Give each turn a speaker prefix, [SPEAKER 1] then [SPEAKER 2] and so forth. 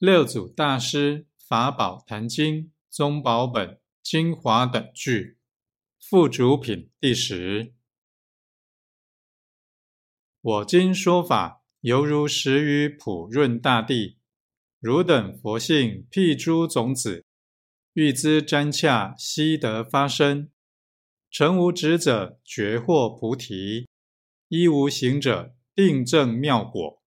[SPEAKER 1] 六祖大师法宝坛经宗宝本精华等句附主品第十。我今说法，犹如食于普润大地，汝等佛性辟诸种子，欲知瞻洽，悉得发生。诚无执者，绝获菩提；一无行者，定正妙果。